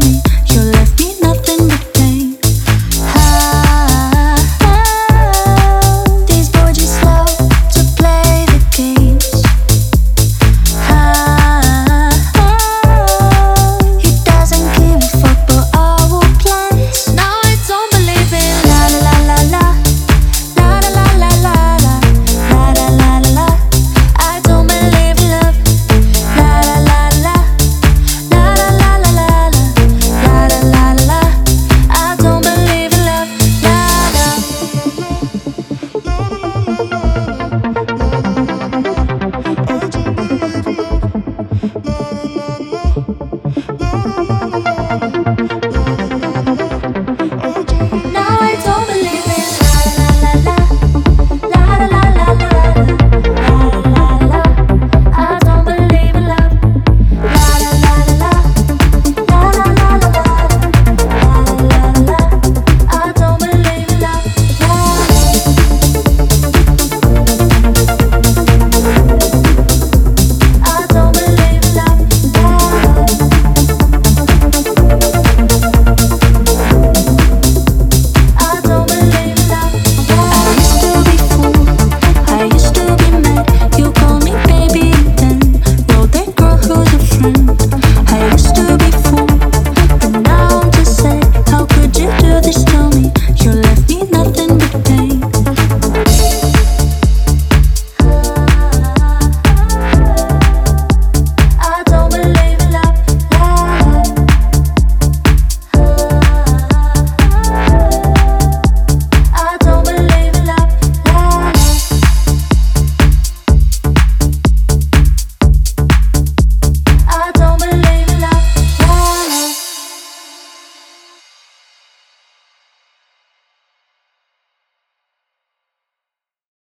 tell me